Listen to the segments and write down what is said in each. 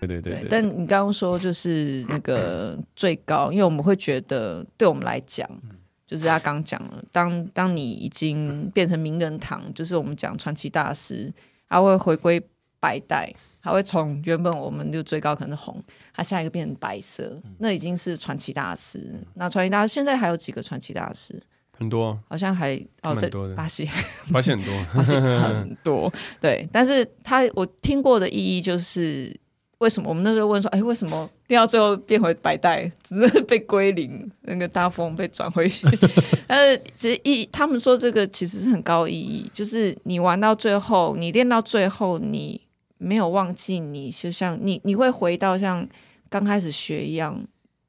对对对，对，但你刚刚说就是那个最高，因为我们会觉得，对我们来讲，就是他刚讲了，当当你已经变成名人堂，就是我们讲传奇大师，他会回归白带，他会从原本我们就最高可能是红，他下一个变成白色，那已经是传奇大师。那传奇大师现在还有几个传奇大师？很多，好像还哦，对，巴西，巴西很多，巴西很多，对。但是他我听过的意义就是。为什么我们那时候问说，哎，为什么练到最后变回白带，只是被归零，那个大风被转回去？但是其实意，他们说这个其实是很高意义，就是你玩到最后，你练到最后，你没有忘记你，就像你你会回到像刚开始学一样，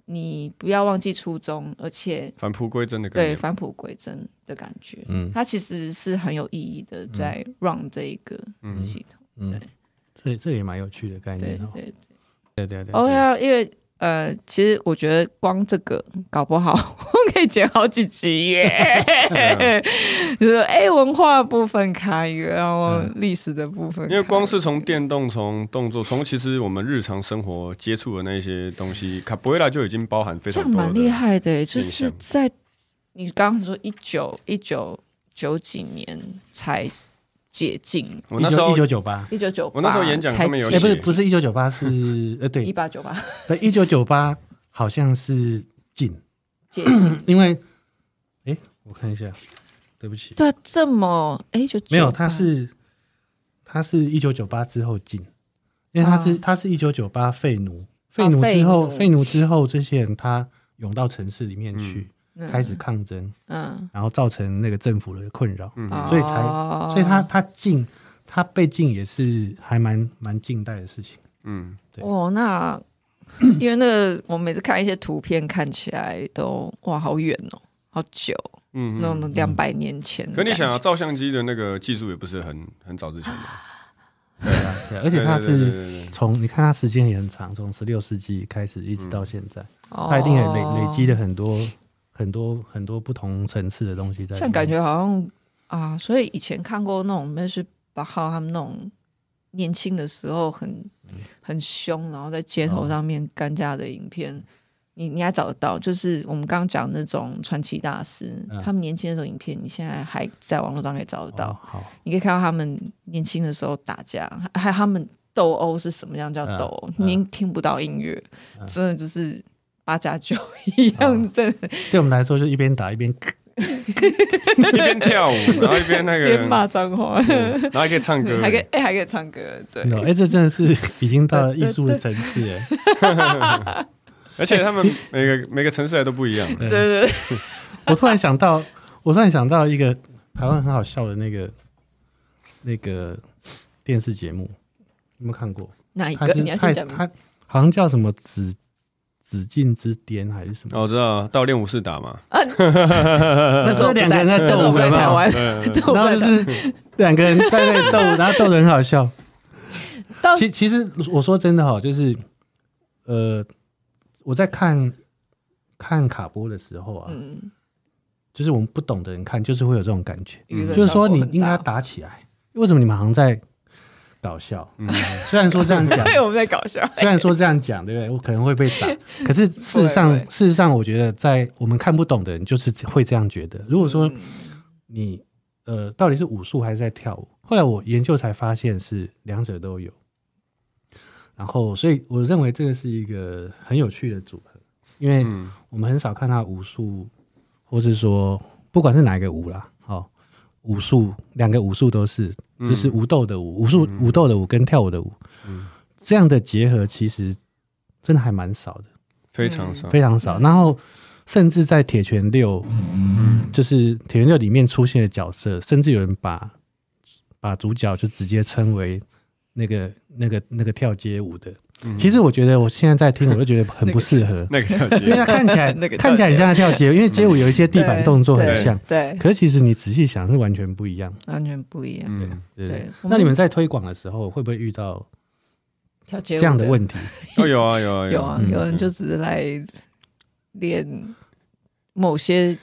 你不要忘记初衷，而且返璞归真的感觉，对返璞归真的感觉，嗯，它其实是很有意义的，在 run 这一个系统，嗯、对。这这也蛮有趣的概念，哦，对对对。对对对。哦呀，因为呃，其实我觉得光这个搞不好我可以剪好几集耶。就是哎，文化部分开一个，然后历史的部分，因为光是从电动、从动作、从其实我们日常生活接触的那些东西，卡布瑞拉就已经包含非常多。这样蛮厉害的，就是在你刚刚说一九一九九几年才。解禁，我那时候一九九八，一九九八，我那时候演讲他们有写，不是不是一九九八是呃对，一八九八，对一九九八好像是禁解禁，因为哎我看一下，对不起，对这么哎就没有，他是他是一九九八之后禁，因为他是他是一九九八废奴，废奴之后废奴。之后这些人他涌到城市里面去。开始抗争，嗯，然后造成那个政府的困扰，嗯，所以才，所以他他禁，他被禁也是还蛮蛮近代的事情，嗯，对。哦，那 因为那个我每次看一些图片，看起来都哇，好远哦，好久，嗯，那种两百年前。可你想啊照相机的那个技术也不是很很早之前的，对啊，对，而且它是从你看它时间也很长，从十六世纪开始一直到现在，它一定也累累积了很多。很多很多不同层次的东西在，像感觉好像啊，所以以前看过那种，就是巴哈他们那种年轻的时候很很凶，然后在街头上面干架的影片，哦、你你还找得到？就是我们刚刚讲那种传奇大师，嗯、他们年轻的那种影片，你现在还在网络上可以找得到。哦、好，你可以看到他们年轻的时候打架，还有他们斗殴是什么样叫斗殴？您、嗯嗯、听不到音乐，嗯、真的就是。八加九一样的，对我们来说就一边打一边 一边跳舞，然后一边那个边骂脏话，然后还可以唱歌，还可以哎还可以唱歌，对，哎这真的是已经到了艺术的层次哎，而且他们每个每个城市还都不一样，对对。我突然想到，我突然想到一个台湾很好笑的那个那个电视节目，有没有看过？哪一个？你要先讲，他好像叫什么紫。紫禁之巅还是什么？我知道，到练武室打嘛。那时候两个人在斗，在台湾，然后就是两个人在那 斗，然后斗得很好笑。其其实我说真的哈，就是呃，我在看看卡波的时候啊，就是我们不懂的人看，就是会有这种感觉，就是说你应该要打起来，为什么你们好像在？搞笑，嗯，虽然说这样讲，我们在搞笑。虽然说这样讲，对不对？我可能会被打，可是事实上，事实上，我觉得在我们看不懂的人，就是会这样觉得。如果说你呃，到底是武术还是在跳舞？后来我研究才发现是两者都有。然后，所以我认为这个是一个很有趣的组合，因为我们很少看到武术，或是说不管是哪一个舞啦，好。武术两个武术都是，就是武斗的武，武术武斗的武跟跳舞的舞，这样的结合其实真的还蛮少的，非常少，非常少。然后甚至在铁拳六，就是铁拳六里面出现的角色，甚至有人把把主角就直接称为那个那个那个跳街舞的。其实我觉得我现在在听，我就觉得很不适合。那个跳街，因为它 看起来看起来很像在跳街舞，因为街舞有一些地板动作很像，对。可是其实你仔细想是完全不一样，完全不一样。对。对。那你们在推广的时候会不会遇到跳街舞这样的问题？哦，有啊有啊有啊，有人就只是来练某些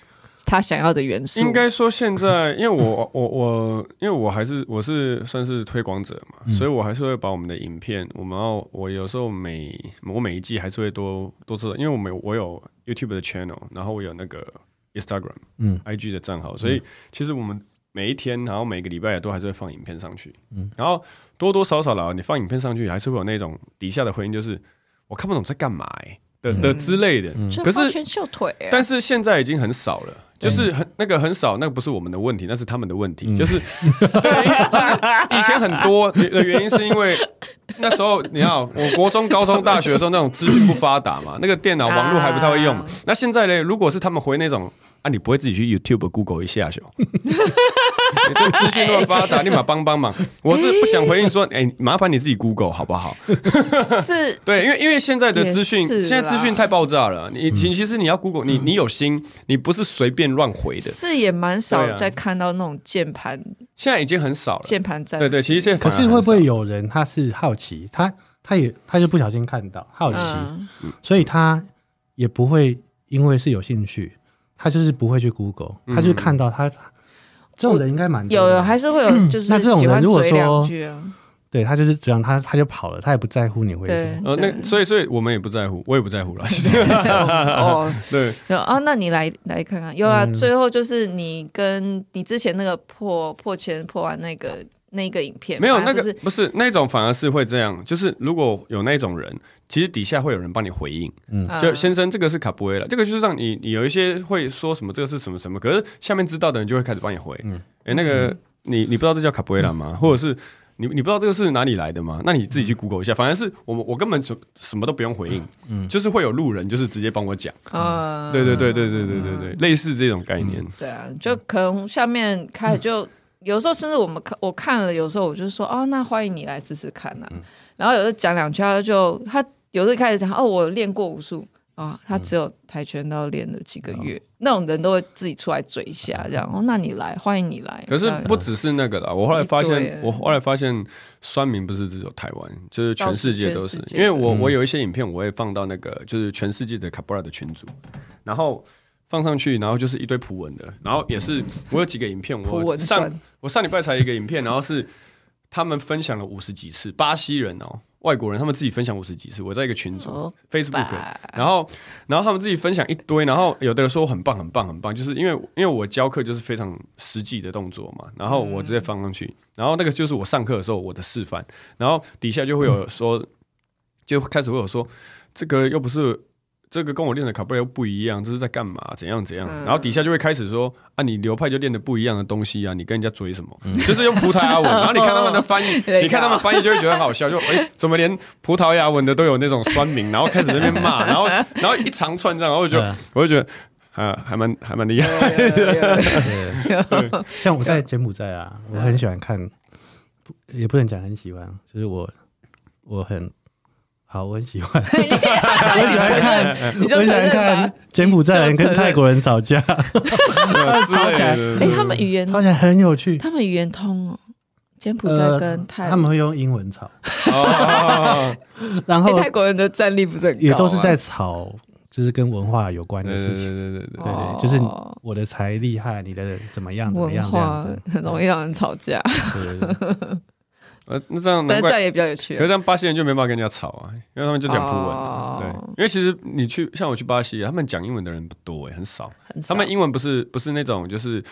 他想要的元素。应该说现在，因为我 我我，因为我还是我是算是推广者嘛，嗯、所以我还是会把我们的影片，我们要我有时候每我每一季还是会多多做，因为我们我有 YouTube 的 channel，然后我有那个 Instagram，嗯，IG 的账号，所以其实我们每一天，然后每个礼拜也都还是会放影片上去，嗯，然后多多少少啦，你放影片上去，还是会有那种底下的回应，就是我看不懂在干嘛。的的之类的，可是全秀腿，但是现在已经很少了，就是很那个很少，那个不是我们的问题，那是他们的问题，就是对，就是以前很多的原因是因为那时候你要我国中、高中、大学的时候那种资讯不发达嘛，那个电脑网络还不太会用，那现在呢，如果是他们回那种。啊，你不会自己去 YouTube、Google 一下，就？你这资讯那么发达，立马帮帮忙。我是不想回应说，哎、欸，麻烦你自己 Google 好不好？是，对，因为因为现在的资讯，现在资讯太爆炸了。你其其实你要 Google，你你有心，你不是随便乱回的。是也蛮少在看到那种键盘，现在已经很少了。键盘战，对对，其实现在可是会不会有人他是好奇，他他也他就不小心看到好奇，嗯、所以他也不会因为是有兴趣。他就是不会去 Google，他就看到他这种人应该蛮多的。有，有还是会有，就是那这种人如果说对他就是这样，他他就跑了，他也不在乎你会什么。呃，那所以所以我们也不在乎，我也不在乎了。哦，对，有啊，那你来来看看，有啊，最后就是你跟你之前那个破破千破完那个。那个影片没有那个不是那种，反而是会这样。就是如果有那种人，其实底下会有人帮你回应。嗯，就先生，这个是卡布埃拉，这个就是让你你有一些会说什么，这个是什么什么。可是下面知道的人就会开始帮你回。嗯，哎，那个你你不知道这叫卡布埃拉吗？或者是你你不知道这个是哪里来的吗？那你自己去 Google 一下。反而是我我根本什什么都不用回应。嗯，就是会有路人就是直接帮我讲。啊，对对对对对对对对，类似这种概念。对啊，就可能下面开始就。有时候甚至我们看我看了，有时候我就说哦，那欢迎你来试试看呐、啊。嗯、然后有时候讲两句，他就他有时候开始讲哦，我练过武术啊，他只有跆拳道练了几个月，嗯、那种人都会自己出来嘴一下，这样哦，那你来，欢迎你来。可是不只是那个啦，我后来发现，我后来发现酸民不是只有台湾，就是全世界都是。因为我我有一些影片，我会放到那个就是全世界的卡布拉的群组，然后。放上去，然后就是一堆普文的，然后也是我有几个影片，我上我上礼拜才一个影片，然后是他们分享了五十几次，巴西人哦，外国人他们自己分享五十几次，我在一个群组、哦、Facebook，然后然后他们自己分享一堆，然后有的人说很棒很棒很棒，就是因为因为我教课就是非常实际的动作嘛，然后我直接放上去，然后那个就是我上课的时候我的示范，然后底下就会有说，就开始会有说这个又不是。这个跟我练的卡布雷不一样，这是在干嘛？怎样怎样？然后底下就会开始说啊，你流派就练的不一样的东西啊，你跟人家追什么？就是用葡萄牙文，然后你看他们的翻译，你看他们翻译就会觉得很好笑，就哎，怎么连葡萄牙文的都有那种酸民，然后开始在那边骂，然后 然后一长串这样，然后我就我就觉得啊，还蛮还蛮厉害。像我在柬埔寨啊，我很喜欢看，也不能讲很喜欢，就是我我很。好，我很喜欢，我很喜欢看，我很喜欢看柬埔寨人跟泰国人吵架，吵起来，哎，他们语言吵起来很有趣，他们语言通哦，柬埔寨跟泰，他们会用英文吵，然后泰国人的战力不是很高，也都是在吵，就是跟文化有关的事情，对对对对对，就是我的才厉害，你的怎么样怎么样这样子，很容易让人吵架。呃，那这样，但这样也比较有趣。可是这样巴西人就没办法跟人家吵啊，因为他们就讲葡文。哦、对，因为其实你去像我去巴西，他们讲英文的人不多哎，很少。很少。他们英文不是不是那种就是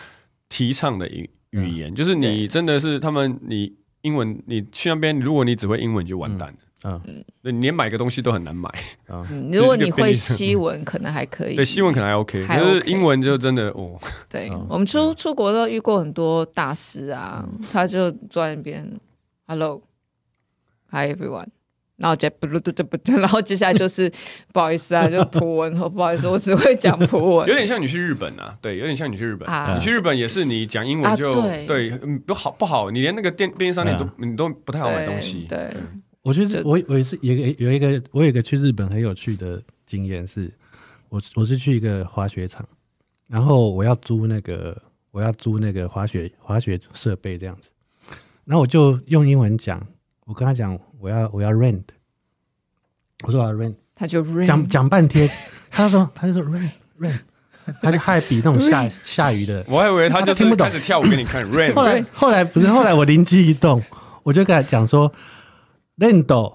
提倡的语语言，嗯、就是你真的是他们你英文你去那边，如果你只会英文就完蛋了。嗯嗯，你连买个东西都很难买。嗯，如果你会西文可能还可以。对，西文可能还 OK，可是英文就真的哦。对，我们出出国都遇过很多大师啊，他就坐在那边。Hello，Hi everyone，然后接不不不不，然后接下来就是不好意思啊，就葡文和不好意思，我只会讲葡文。有点像你去日本啊，对，有点像你去日本。你去日本也是你讲英文就对，不好不好，你连那个店便利商店都你都不太好买东西。对，我觉得我我也是有一个有一个我有一个去日本很有趣的经验，是我我是去一个滑雪场，然后我要租那个我要租那个滑雪滑雪设备这样子。然后我就用英文讲，我跟他讲我要我要 rent，我说我要 rent，他就 rent，讲讲半天，他就说他就说 rent rent，他就还比那种下下雨的，我还以为他就是开始跳舞给你看。rain。后来后来不是后来我灵机一动，我就跟他讲说，Lando。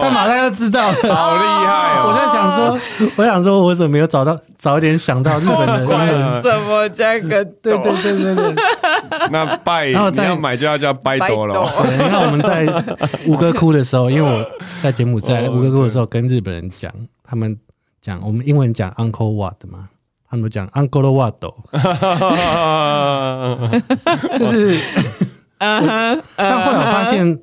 他马上就知道了，好厉害哦！我在想说，我想说，我怎么没有找到早一点想到日本的英文？什么加个对对对对对。那拜，然后你要买就要叫拜多了。你看我们在五哥窟的时候，因为我在柬埔寨五哥窟的时候跟日本人讲，他们讲我们英文讲 Uncle Wat 嘛，他们讲 Uncle Wat，就是，但后来我发现，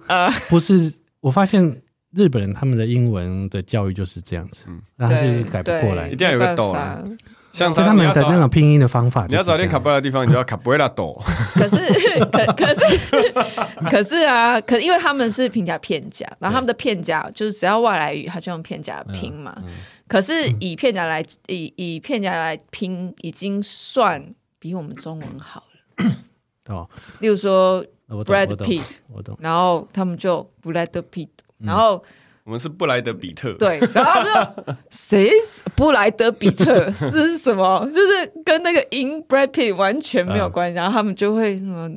不是，我发现。日本人他们的英文的教育就是这样子，然后就是改不过来，一定要有个斗啊。像他们的那种拼音的方法，你要找点卡布拉的地方，你就要卡布拉多。可是，可可是，可是啊，可因为他们是平假片假，然后他们的片假就是只要外来语，他就用片假拼嘛。可是以片假来以以片假来拼，已经算比我们中文好了。哦，例如说 Brad Pitt，然后他们就 Brad Pitt。然后我们是布莱德比特，对，然后就谁布莱德比特 这是什么？就是跟那个 In Brad Pitt 完全没有关系。然后他们就会什么，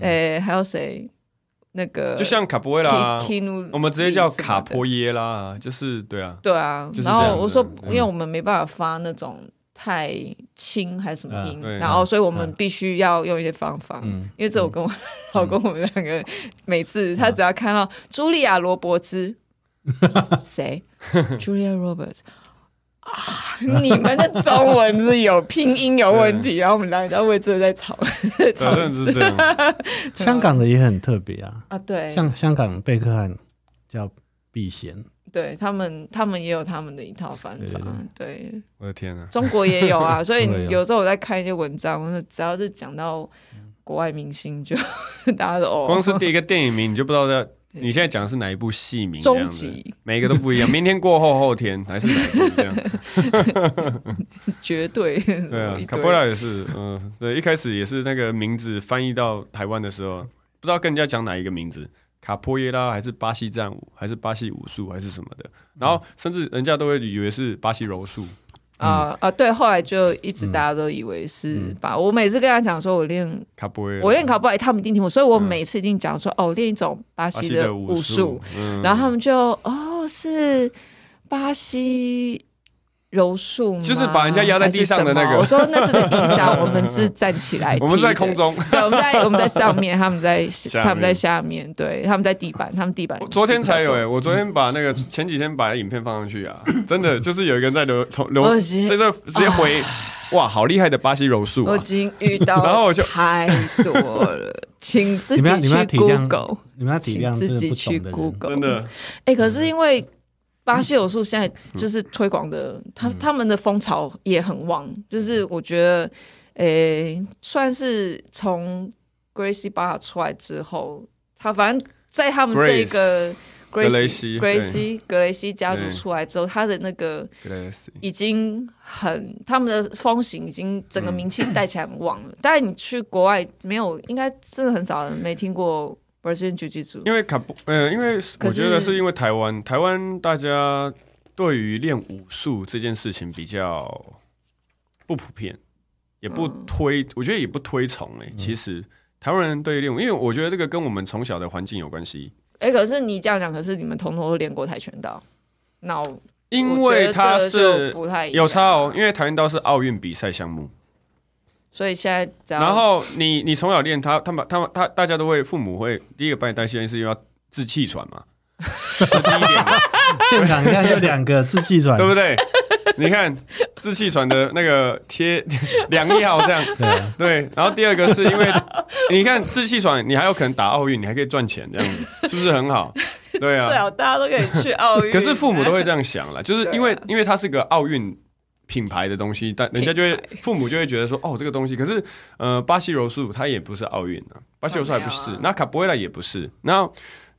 诶，还有谁？那个就像卡波耶拉，我们直接叫卡波耶拉，就是对啊，对啊。然后我说，因为我们没办法发那种太轻还是什么音，然后所以我们必须要用一些方法。因为这我跟我。老公，我们两个每次他只要看到茱莉亚·罗伯兹，谁？？Julia Roberts 啊！你们的中文是有拼音有问题，然后我们两个在为这在吵。反正是这样。香港的也很特别啊！啊，对，像香港贝克汉叫避嫌，对他们，他们也有他们的一套方法。对，我的天哪，中国也有啊！所以有时候我在看一些文章，我只要是讲到。国外明星就大家都哦，光是第一个电影名你就不知道在你现在讲的是哪一部戏名，终极。每一个都不一样，明天过后后天还是哪一部这样，绝对。对啊，卡波拉也是，嗯，对，一开始也是那个名字翻译到台湾的时候，不知道跟人家讲哪一个名字，卡波耶拉还是巴西战舞，还是巴西武术还是什么的，然后甚至人家都会以为是巴西柔术。啊啊！对，后来就一直大家都以为是吧？我每次跟他讲说，我练卡布埃，我练卡布埃，他们一定听我，所以我每次一定讲说，哦，练一种巴西的武术，然后他们就哦，是巴西柔术，就是把人家压在地上的那个。我说那是在地上，我们是站起来，我们在空中，对，我们在我们在上面，他们在他们在下面，对，他们在地板，他们地板。昨天才有哎，我昨天把那个前几天把影片放上去啊，真的 就是有一个人在流从流，所以说直接回哇，好厉害的巴西柔术，我已经遇到，然后我就太多了，请自己去 Google，你们要体谅自己去 Google，真的，哎，可是因为。巴西柔术现在就是推广的，嗯、他他们的风潮也很旺。嗯、就是我觉得，诶、欸，算是从 Gracie Barra 出来之后，他反正在他们这一个雷西格雷西格雷西家族出来之后，他的那个已经很他们的风行已经整个名气带起来很旺了。嗯、但是你去国外没有，应该真的很少人没听过。因为卡布，呃，因为我觉得是因为台湾，台湾大家对于练武术这件事情比较不普遍，也不推，我觉得也不推崇诶。其实台湾人对于练武，因为我觉得这个跟我们从小的环境有关系。哎，可是你这样讲，可是你们通通都练过跆拳道，那因为它是不太有差哦，因为跆拳道是奥运比赛项目。所以现在，然后你你从小练他，他们他们他大家都会，父母会第一个把你带去练，是因为要治气喘嘛。第一点，现场你看就两个治气喘，对不对？你看治气喘的那个贴 良药这样，对，对。然后第二个是因为你看治气喘，你还有可能打奥运，你还可以赚钱，这样子是不是很好？对啊，最好大家都可以去奥运。可是父母都会这样想了，就是 因为因为它是个奥运。品牌的东西，但人家就会父母就会觉得说，哦，这个东西，可是呃，巴西柔术它也不是奥运的，巴西柔术还不是，那卡波埃拉也不是，然后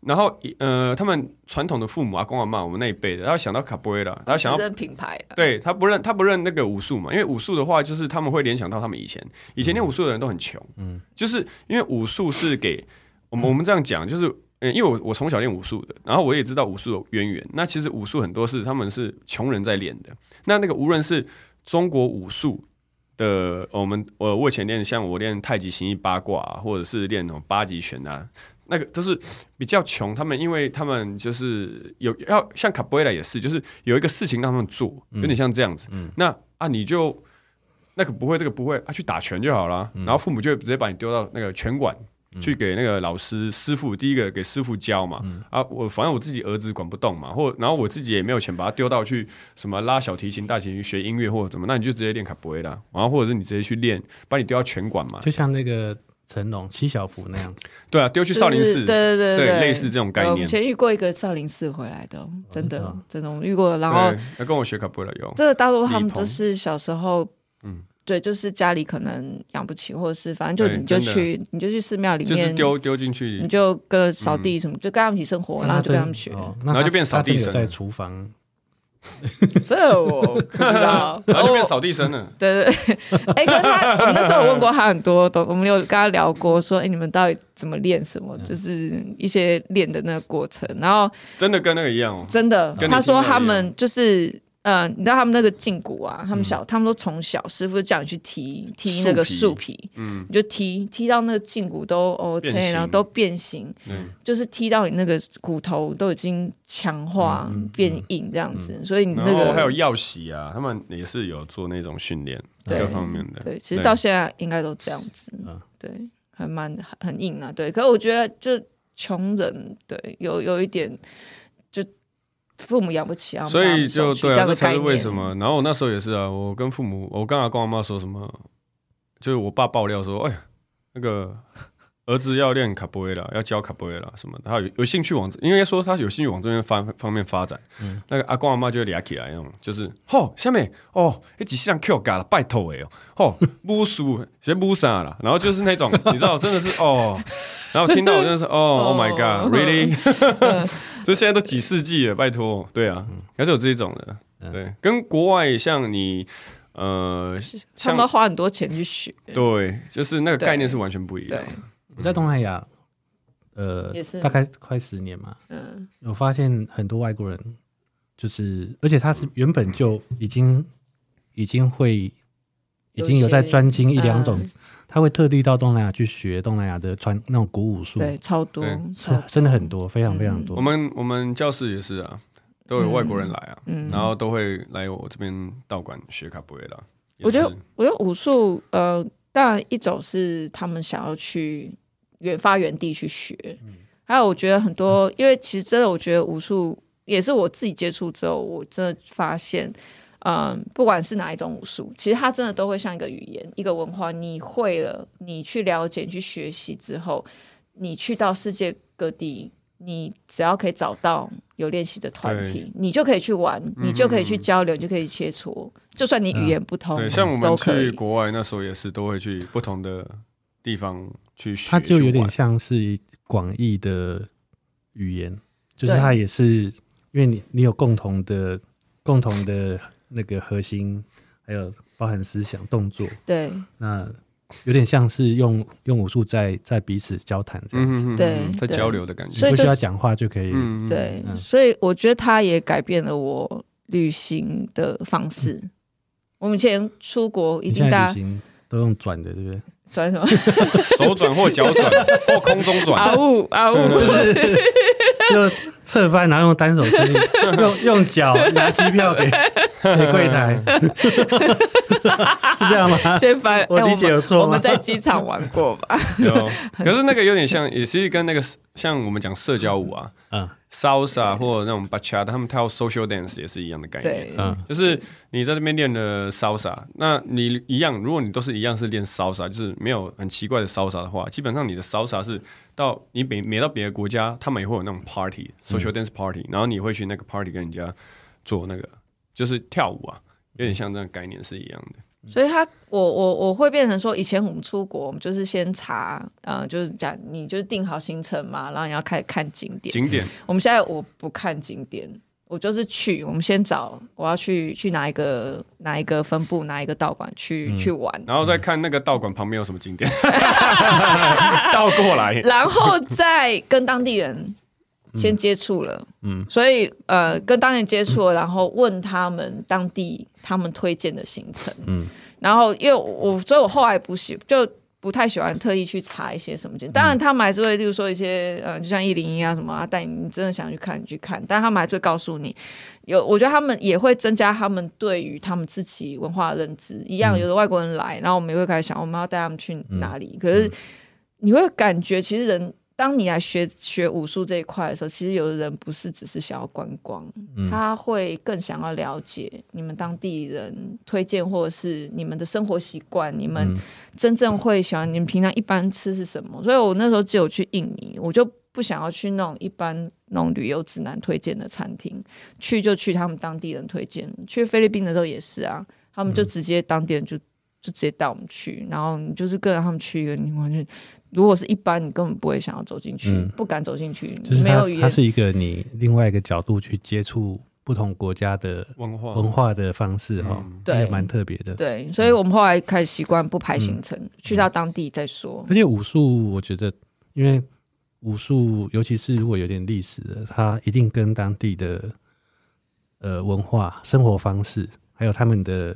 然后呃，他们传统的父母啊公阿妈，我们那一辈的，他要想到卡波埃拉，他想到品牌，对他不认他不认那个武术嘛，因为武术的话，就是他们会联想到他们以前。以前练武术的人都很穷，嗯，就是因为武术是给我们我们这样讲，就是。嗯，因为我我从小练武术的，然后我也知道武术的渊源。那其实武术很多是他们是穷人在练的。那那个无论是中国武术的，我们我我以前练像我练太极、形意、八卦，或者是练那种八极拳啊，那个都是比较穷。他们因为他们就是有要像卡布埃拉也是，就是有一个事情让他们做，有点像这样子。嗯、那啊，你就那个不会，这个不会啊，去打拳就好了。然后父母就直接把你丢到那个拳馆。去给那个老师师傅，第一个给师傅教嘛，嗯、啊，我反正我自己儿子管不动嘛，或然后我自己也没有钱把他丢到去什么拉小提琴、大提琴学音乐或者怎么，那你就直接练卡布埃拉，然后或者是你直接去练，把你丢到拳馆嘛，就像那个成龙七小福那样子，对啊，丢去少林寺，对对对对，对，类似这种概念。我以前遇过一个少林寺回来的，真的、哦、真的我遇过，然后要跟我学卡布埃拉用。这个大陆他们就是小时候，嗯。对，就是家里可能养不起，或者是反正就你就去，你就去寺庙里面丢丢进去，你就跟扫地什么，就跟他们一起生活，然后就跟他们学，然后就变扫地僧在厨房。这我不知道，然后就变扫地僧了。对对对，哎，可是他，我们那时候有问过他很多，都我们有跟他聊过，说，哎，你们到底怎么练什么？就是一些练的那个过程，然后真的跟那个一样哦，真的，他说他们就是。嗯，你知道他们那个胫骨啊，他们小，他们都从小师傅就叫你去踢踢那个树皮，嗯，你就踢踢到那个胫骨都哦，然后都变形，嗯，就是踢到你那个骨头都已经强化变硬这样子，所以你那个还有药洗啊，他们也是有做那种训练，各方面的，对，其实到现在应该都这样子，对，还蛮很硬啊，对，可是我觉得就穷人，对，有有一点。父母养不起啊，所以就对啊，这才是为什么。然后我那时候也是啊，我跟父母，我刚刚跟我妈说什么，就是我爸爆料说，哎呀，那个儿子要练卡布埃拉，要教卡布埃拉什么的，他有有兴趣往，应该说他有兴趣往这边方方面发展。嗯、那个阿公阿妈就会俩起来那种，就是，吼，下面哦，一几项 Q 嘎了，拜托哎哦，吼，武术学武啥了，然后就是那种，你知道，真的是哦。然后听到我真的是哦，Oh my God，Really？这现在都几世纪了，拜托，对啊，还是有这种的，对，跟国外像你，呃，他们要花很多钱去学，对，就是那个概念是完全不一样。我在东南亚，呃，大概快十年嘛，嗯，我发现很多外国人，就是，而且他是原本就已经已经会，已经有在专精一两种。他会特地到东南亚去学东南亚的传那种古武术，对，超多，真的很多，非常非常多。我们我们教室也是啊，都有外国人来啊，然后都会来我这边道馆学卡布瑞拉。我觉得，我觉得武术，呃，当然一种是他们想要去原发源地去学，还有我觉得很多，因为其实真的，我觉得武术也是我自己接触之后，我真的发现。嗯，不管是哪一种武术，其实它真的都会像一个语言、一个文化。你会了，你去了解、去学习之后，你去到世界各地，你只要可以找到有练习的团体，你就可以去玩，你就可以去交流，嗯、你就可以切磋。就算你语言不通，对，像我们去国外那时候也是，都会去不同的地方去学。它就有点像是广义的语言，就是它也是因为你你有共同的共同的。那个核心还有包含思想动作，对，那有点像是用用武术在在彼此交谈这样子，对，在交流的感觉，所以不需要讲话就可以，对，所以我觉得它也改变了我旅行的方式。我们以前出国，一定大家都用转的，对不对？转什么？手转或脚转或空中转？啊呜啊呜，就是 就侧翻，然后用单手 用用脚拿机票给。给柜台是这样吗？先翻，我理解有错。我们在机场玩过吧？有，可是那个有点像，也是跟那个像我们讲社交舞啊，嗯，salsa 或者那种 bachata，他们跳 social dance 也是一样的概念。嗯，就是你在这边练的 salsa，那你一样，如果你都是一样是练 salsa，就是没有很奇怪的 salsa 的话，基本上你的 salsa 是到你每每到别的国家，他们也会有那种 party，social dance party，然后你会去那个 party 跟人家做那个。就是跳舞啊，有点像这个概念是一样的。所以他，我我我会变成说，以前我们出国，我们就是先查，呃，就是讲你就是定好行程嘛，然后你要开始看景点。景点。我们现在我不看景点，我就是去，我们先找我要去去哪一个哪一个分部哪一个道馆去、嗯、去玩，然后再看那个道馆旁边有什么景点，倒过来，然后再跟当地人先接触了，嗯，所以呃跟当地人接触了，然后问他们当地他们推荐的行程，嗯，然后因为我所以我后来不喜就。不太喜欢特意去查一些什么景，当然他们还是会，例如说一些，呃，就像一零一啊什么啊，带你，你真的想去看，你去看，但他们还是会告诉你，有，我觉得他们也会增加他们对于他们自己文化的认知。一样，有的外国人来，然后我们也会开始想，我们要带他们去哪里？可是你会感觉，其实人。当你来学学武术这一块的时候，其实有的人不是只是想要观光，嗯、他会更想要了解你们当地人推荐，或者是你们的生活习惯，你们真正会喜欢，你们平常一般吃是什么？所以我那时候只有去印尼，我就不想要去那种一般那种旅游指南推荐的餐厅，去就去他们当地人推荐。去菲律宾的时候也是啊，他们就直接当地人就就直接带我们去，然后你就是跟着他们去一个，你完全。如果是一般，你根本不会想要走进去，嗯、不敢走进去。就是它，它是一个你另外一个角度去接触不同国家的文化文化的方式哈，嗯、对，也蛮特别的。对，所以我们后来开始习惯不排行程，嗯、去到当地再说。而且武术，我觉得，因为武术，尤其是如果有点历史的，它一定跟当地的呃文化、生活方式，还有他们的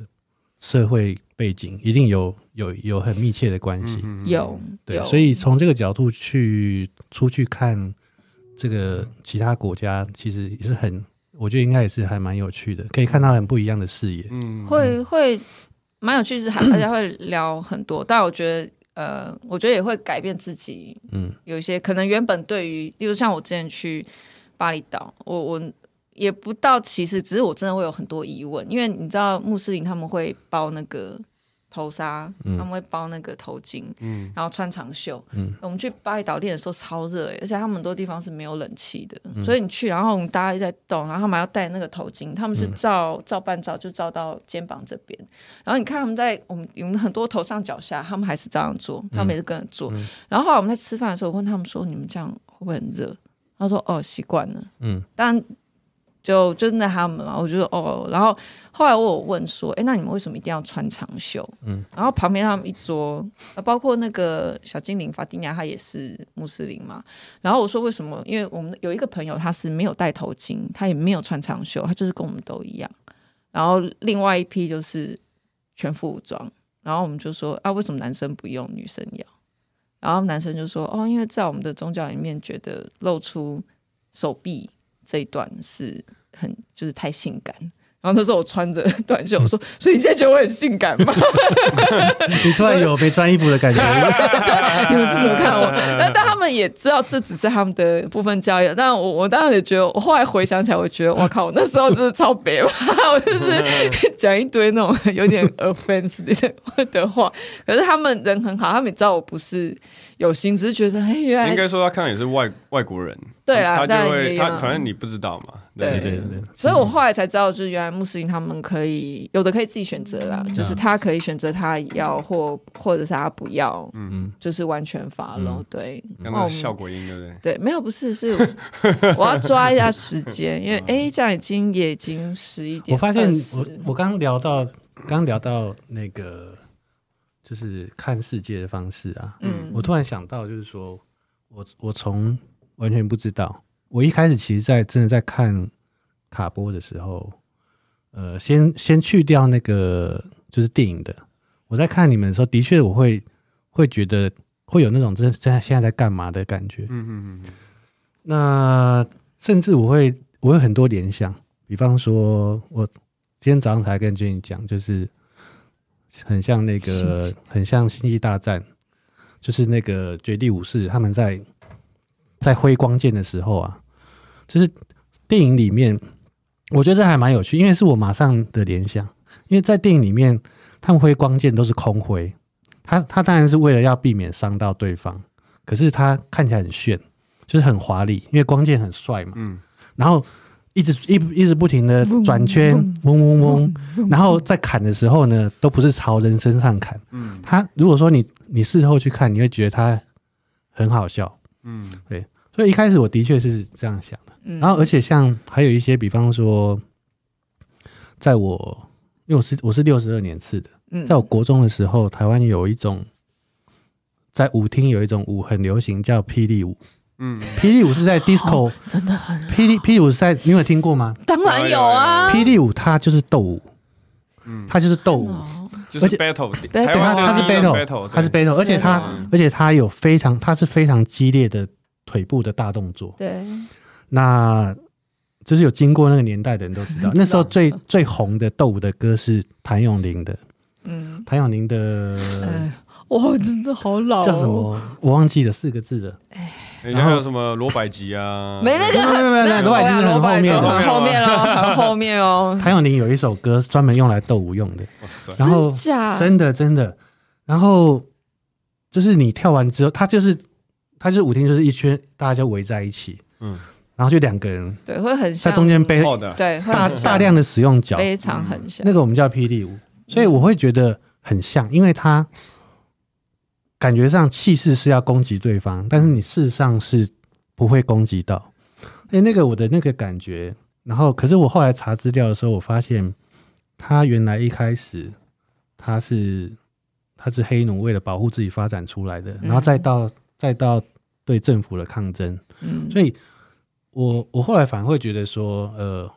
社会。背景一定有有有很密切的关系，有对，有所以从这个角度去出去看这个其他国家，其实也是很，我觉得应该也是还蛮有趣的，可以看到很不一样的视野。嗯，会会蛮有趣，是还大家会聊很多，但我觉得呃，我觉得也会改变自己。嗯，有一些可能原本对于，例如像我之前去巴厘岛，我我。也不到其实，只是我真的会有很多疑问，因为你知道穆斯林他们会包那个头纱，嗯、他们会包那个头巾，嗯、然后穿长袖。嗯、我们去巴厘岛练的时候超热，而且他们很多地方是没有冷气的，嗯、所以你去，然后我们大家一直在动，然后他们要戴那个头巾，他们是照照半照就照到肩膀这边，然后你看他们在我们我们很多头上脚下，他们还是这样做，他们也是跟着做。嗯、然后后来我们在吃饭的时候，我问他们说：“你们这样会不会很热？”他说：“哦，习惯了。”嗯，但。就就那他们嘛，我觉得哦，然后后来我有问说，哎，那你们为什么一定要穿长袖？嗯，然后旁边他们一桌，包括那个小精灵法蒂亚，他也是穆斯林嘛。然后我说为什么？因为我们有一个朋友他是没有戴头巾，他也没有穿长袖，他就是跟我们都一样。然后另外一批就是全副武装，然后我们就说啊，为什么男生不用，女生要？然后男生就说哦，因为在我们的宗教里面，觉得露出手臂。这一段是很就是太性感，然后那时候我穿着 短袖，我说，所以你现在觉得我很性感吗？你突然有没穿衣服的感觉？你们是怎么看我？那但他们也知道这只是他们的部分交易，但我我当然也觉得，我后来回想起来，我觉得我靠，我那时候真是超别吧，我就是讲一堆那种有点 offense 的话，可是他们人很好，他们也知道我不是。有心只是觉得，哎，原来应该说他看也是外外国人，对啊，他就会他反正你不知道嘛，对。对。对，所以我后来才知道，就是原来穆斯林他们可以有的可以自己选择啦，就是他可以选择他要或或者是他不要，嗯。嗯就是完全 follow，对，那个效果音对不对？对，没有不是是 我要抓一下时间，因为哎这样已经也已经十一点，我发现我我刚聊到刚聊到那个。就是看世界的方式啊，嗯，我突然想到，就是说我我从完全不知道，我一开始其实，在真的在看卡波的时候，呃，先先去掉那个就是电影的，我在看你们的时候，的确我会会觉得会有那种真在现在在干嘛的感觉，嗯嗯嗯，那甚至我会我有很多联想，比方说我今天早上才跟 Jenny 讲，就是。很像那个，很像《星际大战》，就是那个绝地武士他们在在挥光剑的时候啊，就是电影里面，我觉得这还蛮有趣，因为是我马上的联想，因为在电影里面他们挥光剑都是空挥，他他当然是为了要避免伤到对方，可是他看起来很炫，就是很华丽，因为光剑很帅嘛，嗯，然后。一直一一直不停的转圈，嗡嗡嗡，然后在砍的时候呢，都不是朝人身上砍。嗯，他如果说你你事后去看，你会觉得他很好笑。嗯，对，所以一开始我的确是这样想的。然后而且像还有一些，比方说，在我因为我是我是六十二年次的，在我国中的时候，台湾有一种在舞厅有一种舞很流行，叫霹雳舞。嗯，霹雳舞是在 disco，真的很霹雳霹雳舞是在你有听过吗？当然有啊，霹雳舞它就是斗舞，嗯，它就是斗舞，就是 battle，对，它它是 battle，它是 battle，而且它而且它有非常它是非常激烈的腿部的大动作，对。那就是有经过那个年代的人都知道，那时候最最红的斗舞的歌是谭咏麟的，嗯，谭咏麟的，哇，真的好老，叫什么？我忘记了四个字的。哎，还有什么罗百吉啊？没那个，没有没有，罗百吉是很后面的，后面哦，很后面哦。谭咏麟有一首歌专门用来斗舞用的，然后真的真的，然后就是你跳完之后，他就是他就是舞厅，就是一圈大家就围在一起，嗯。然后就两个人，对，会很像在中间背，对，大大量的使用脚，非常很像。那个我们叫霹雳舞，所以我会觉得很像，因为它感觉上气势是要攻击对方，但是你事实上是不会攻击到。哎，那个我的那个感觉，然后可是我后来查资料的时候，我发现他原来一开始他是他是黑奴为了保护自己发展出来的，然后再到再到对政府的抗争，嗯，所以。我我后来反而会觉得说，呃，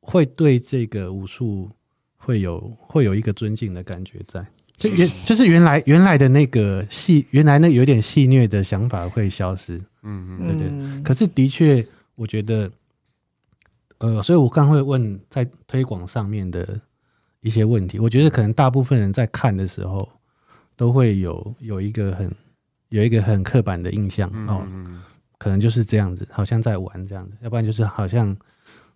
会对这个武术会有会有一个尊敬的感觉在，就原就是原来原来的那个戏，原来那有点戏虐的想法会消失，嗯嗯，对对。可是的确，我觉得，呃，所以我刚会问在推广上面的一些问题，我觉得可能大部分人在看的时候都会有有一个很有一个很刻板的印象哦。可能就是这样子，好像在玩这样子，要不然就是好像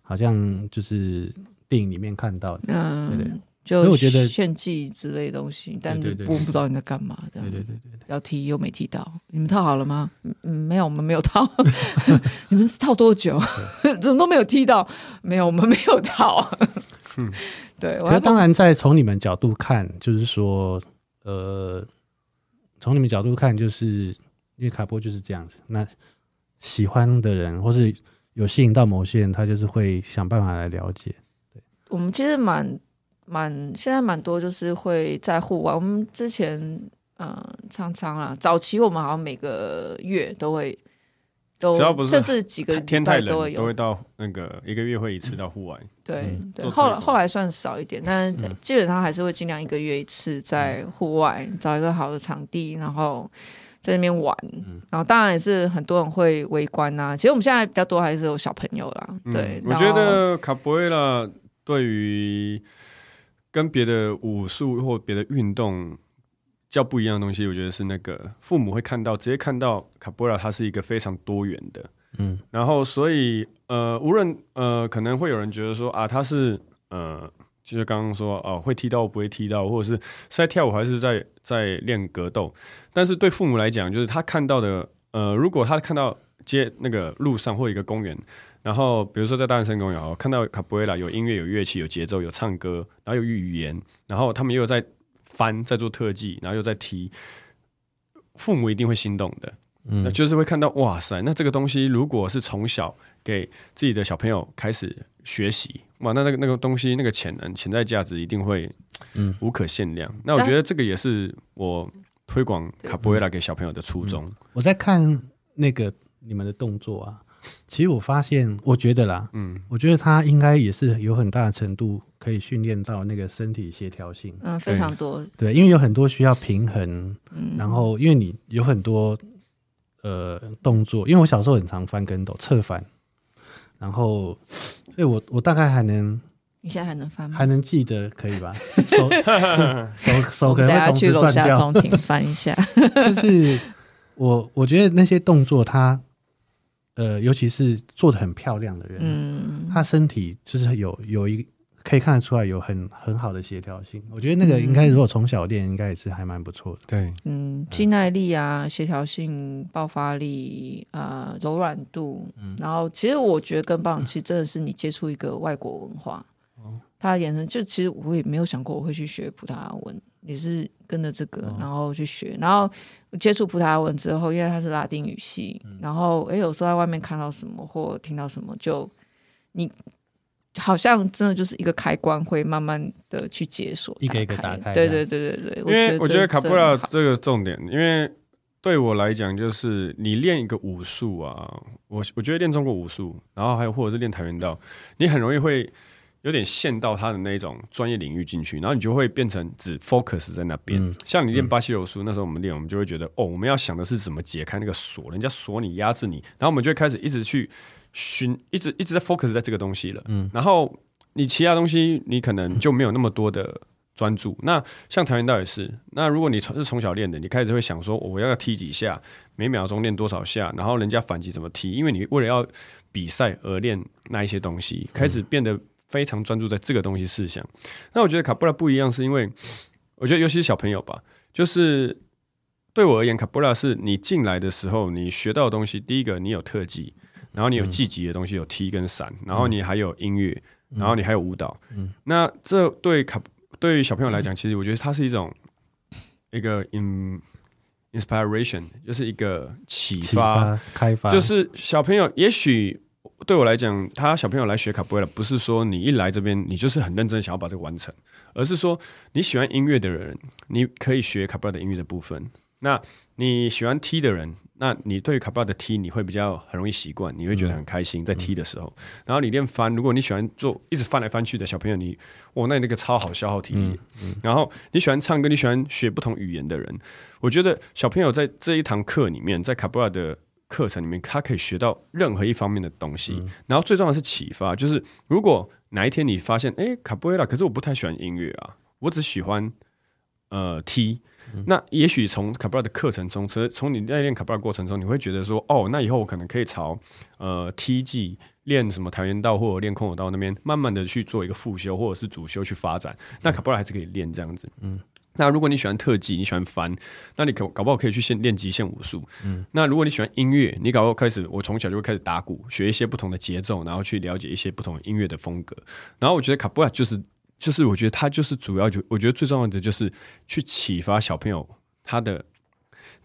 好像就是电影里面看到的，嗯，对对，就我觉得炫技之类的东西，但是我不知道你在干嘛，这样，对对对对，要踢又没踢到，你们套好了吗？嗯，没有，我们没有套，你们套多久？怎么都没有踢到？没有，我们没有套。嗯，对，我当然，在从你们角度看，就是说，呃，从你们角度看，就是因为卡波就是这样子，那。喜欢的人，或是有吸引到某些人，他就是会想办法来了解。对，我们其实蛮蛮现在蛮多，就是会在户外。我们之前嗯，常常啊，早期我们好像每个月都会都，只要不是甚至几个天太冷都会有，都会到那个一个月会一次到户外。嗯、对、嗯、对，后来后来算少一点，但基本上还是会尽量一个月一次在户外、嗯、找一个好的场地，然后。在那边玩，然后当然也是很多人会围观呐、啊。其实我们现在比较多还是有小朋友啦。对，嗯、我觉得卡波维拉对于跟别的武术或别的运动较不一样的东西，我觉得是那个父母会看到，直接看到卡波维拉它是一个非常多元的。嗯，然后所以呃，无论呃，可能会有人觉得说啊，他是呃。就是刚刚说哦，会踢到不会踢到，或者是是在跳舞还是在在练格斗。但是对父母来讲，就是他看到的，呃，如果他看到街那个路上或一个公园，然后比如说在大安森林公园哦，看到卡布埃拉有音乐、有乐器、有节奏、有唱歌，然后有语言，然后他们又在翻、在做特技，然后又在踢，父母一定会心动的。嗯，那就是会看到哇塞，那这个东西如果是从小给自己的小朋友开始学习。哇，那那个那个东西，那个潜能、潜在价值一定会，嗯，无可限量。嗯、那我觉得这个也是我推广卡波维拉给小朋友的初衷。嗯、我在看那个你们的动作啊，其实我发现，我觉得啦，嗯，我觉得他应该也是有很大的程度可以训练到那个身体协调性。嗯，非常多。对，因为有很多需要平衡，嗯，然后因为你有很多呃动作，因为我小时候很常翻跟斗、侧翻。然后，所以我我大概还能，你现在还能翻吗？还能记得，可以吧？手手手可能会同时断掉。中庭翻一下，就是我我觉得那些动作他，他呃，尤其是做的很漂亮的人，嗯，他身体就是有有一。可以看得出来有很很好的协调性，我觉得那个应该如果从小练，应该也是还蛮不错的。对，嗯，肌耐力啊，协调性、爆发力啊、呃，柔软度，嗯，然后其实我觉得更棒，其实真的是你接触一个外国文化，哦，他的眼神就其实我也没有想过我会去学葡萄牙文，也是跟着这个，然后去学，然后接触葡萄牙文之后，因为它是拉丁语系，嗯、然后诶，有时候在外面看到什么或听到什么，就你好像真的就是一个开关，会慢慢的去解锁，一个一个打开。对对对对对，因为我觉得卡布拉这个重点，因为。对我来讲，就是你练一个武术啊，我我觉得练中国武术，然后还有或者是练跆拳道，你很容易会有点陷到他的那种专业领域进去，然后你就会变成只 focus 在那边。嗯、像你练巴西柔术，嗯、那时候我们练，我们就会觉得哦，我们要想的是怎么解开那个锁，人家锁你压制你，然后我们就会开始一直去寻，一直一直在 focus 在这个东西了。嗯，然后你其他东西你可能就没有那么多的。专注。那像跆拳道也是。那如果你从是从小练的，你开始会想说，我要踢几下，每秒钟练多少下，然后人家反击怎么踢？因为你为了要比赛而练那一些东西，开始变得非常专注在这个东西事项。嗯、那我觉得卡布拉不一样，是因为我觉得尤其是小朋友吧，就是对我而言，卡布拉是你进来的时候，你学到的东西，第一个你有特技，然后你有技击的东西，有踢跟闪，然后你还有音乐，然后你还有舞蹈。嗯，那这对卡。对于小朋友来讲，其实我觉得它是一种一个 in inspiration，就是一个启发、开发。就是小朋友，也许对我来讲，他小朋友来学卡布埃拉，不是说你一来这边，你就是很认真想要把这个完成，而是说你喜欢音乐的人，你可以学卡布埃拉的音乐的部分。那你喜欢踢的人，那你对于卡布拉的踢你会比较很容易习惯，你会觉得很开心在踢的时候。嗯、然后你练翻，如果你喜欢做一直翻来翻去的小朋友，你哇，那你那个超好消耗体力。嗯嗯、然后你喜欢唱歌，你喜欢学不同语言的人，我觉得小朋友在这一堂课里面，在卡布拉的课程里面，他可以学到任何一方面的东西。嗯、然后最重要的是启发，就是如果哪一天你发现，哎，卡布拉，可是我不太喜欢音乐啊，我只喜欢呃踢。那也许从卡布拉的课程中，从从你在练卡布拉过程中，你会觉得说，哦，那以后我可能可以朝呃踢技练什么跆拳道或者练空手道那边，慢慢的去做一个复修或者是主修去发展。那卡布拉还是可以练这样子。嗯。那如果你喜欢特技，你喜欢翻，那你可搞不好可以去先练极限武术。嗯。那如果你喜欢音乐，你搞不好开始，我从小就会开始打鼓，学一些不同的节奏，然后去了解一些不同音乐的风格。然后我觉得卡布拉就是。就是我觉得他就是主要就我觉得最重要的就是去启发小朋友他的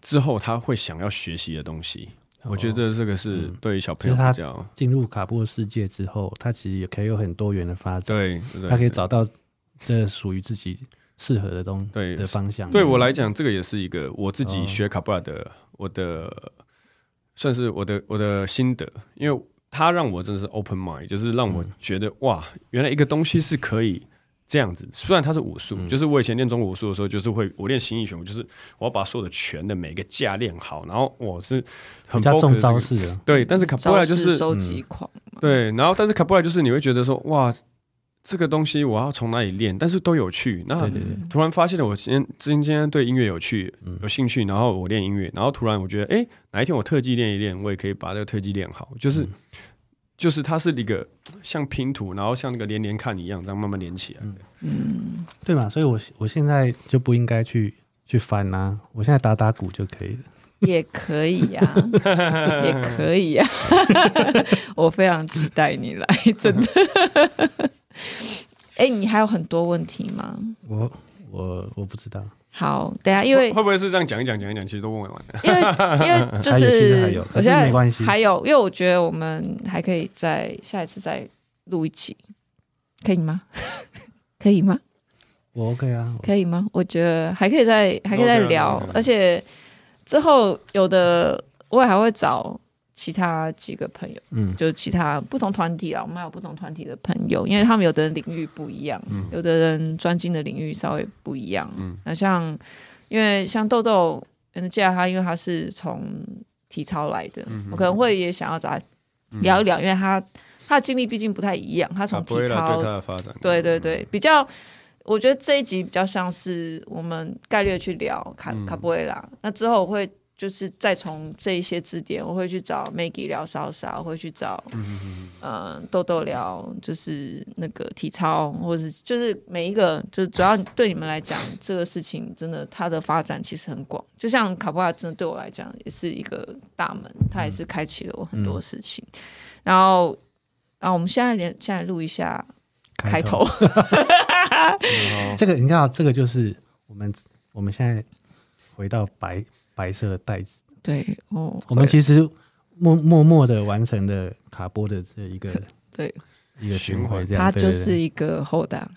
之后他会想要学习的东西。哦、我觉得这个是对于小朋友比较进入卡布世界之后，他其实也可以有很多元的发展。对，对对，他可以找到这属于自己适合的东西对的方向。对我来讲，这个也是一个我自己学卡布拉的我的算是我的我的心得，因为它让我真的是 open mind，就是让我觉得、嗯、哇，原来一个东西是可以。这样子，虽然它是武术，嗯、就是我以前练中国武术的时候，就是会我练形意拳，我就是我要把所有的拳的每个架练好，然后我是很重招式的，对。但是卡布拉就是收集狂、嗯，对。然后但是卡布拉就是你会觉得说，哇，这个东西我要从哪里练？但是都有趣。那突然发现了，我今天今天对音乐有趣，有兴趣，然后我练音乐，然后突然我觉得，哎，哪一天我特技练一练，我也可以把这个特技练好，就是。嗯就是它是一个像拼图，然后像那个连连看一样，这样慢慢连起来。嗯，对嘛？所以我我现在就不应该去去翻呐、啊，我现在打打鼓就可以了。也可以呀、啊，也可以呀、啊。我非常期待你来，真的。哎、欸，你还有很多问题吗？我我我不知道。好，等下，因为会不会是这样讲一讲讲一讲，其实都问完了。因为因为 就是，我现在没关系，还有，因为我觉得我们还可以再下一次再录一期，可以吗？可以吗？我 OK 啊，可以吗？我觉得还可以再还可以再聊，而且之后有的我也还会找。其他几个朋友，嗯，就是其他不同团体啊，我们还有不同团体的朋友，因为他们有的人领域不一样，嗯，有的人专精的领域稍微不一样，嗯，那像因为像豆豆，嗯，介绍他，因为他是从体操来的，嗯，我可能会也想要找他聊一聊，嗯，因为他他的经历毕竟不太一样，他从体操对他的发展，对对对，比较，我觉得这一集比较像是我们概略去聊卡，嗯，卡布埃拉，那之后我会。就是再从这一些支点，我会去找 Maggie 聊骚骚，我会去找嗯、呃、豆豆聊，就是那个体操，或者是就是每一个，就是主要对你们来讲，这个事情真的它的发展其实很广。就像卡布拉，真的对我来讲也是一个大门，它也是开启了我很多事情。嗯、然后，然后我们现在连现在录一下开头，这个你看，这个就是我们。我们现在回到白白色的袋子。对哦，我们其实默默默的完成了卡波的这一个 对。一个循环，它就是一个后档，